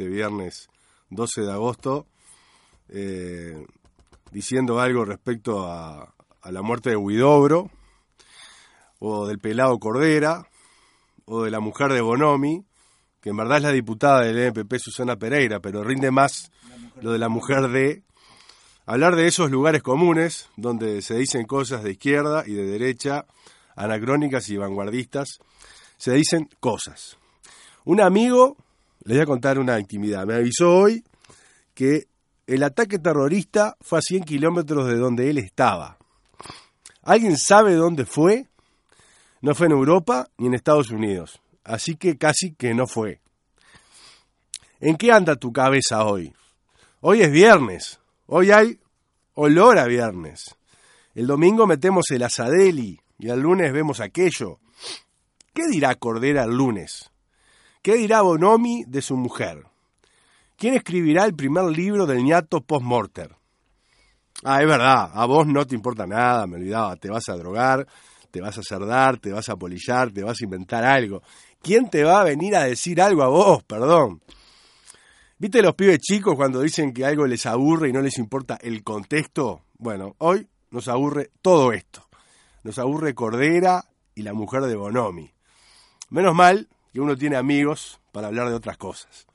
este viernes 12 de agosto, eh, diciendo algo respecto a, la muerte de Huidobro, o del pelado Cordera, o de la mujer de Bonomi, que en verdad es la diputada del NPP Susana Pereira, pero rinde más lo de la mujer de hablar de esos lugares comunes donde se dicen cosas de izquierda y de derecha, anacrónicas y vanguardistas, se dicen cosas. Un amigo, les voy a contar una intimidad, me avisó hoy que el ataque terrorista fue a 100 kilómetros de donde él estaba. ¿Alguien sabe dónde fue? No fue en Europa ni en Estados Unidos, así que casi que no fue. ¿En qué anda tu cabeza hoy? Hoy es viernes, hoy hay olor a viernes. El domingo metemos el asadeli y el lunes vemos aquello. ¿Qué dirá Cordera el lunes? ¿Qué dirá Bonomi de su mujer? ¿Quién escribirá el primer libro del ñato post-morter? Ah, es verdad, a vos no te importa nada, me olvidaba, te vas a drogar, te vas a cerdar, te vas a polillar, te vas a inventar algo. ¿Quién te va a venir a decir algo a vos, perdón? ¿Viste los pibes chicos cuando dicen que algo les aburre y no les importa el contexto? Bueno, hoy nos aburre todo esto. Nos aburre Cordera y la mujer de Bonomi. Menos mal que uno tiene amigos para hablar de otras cosas.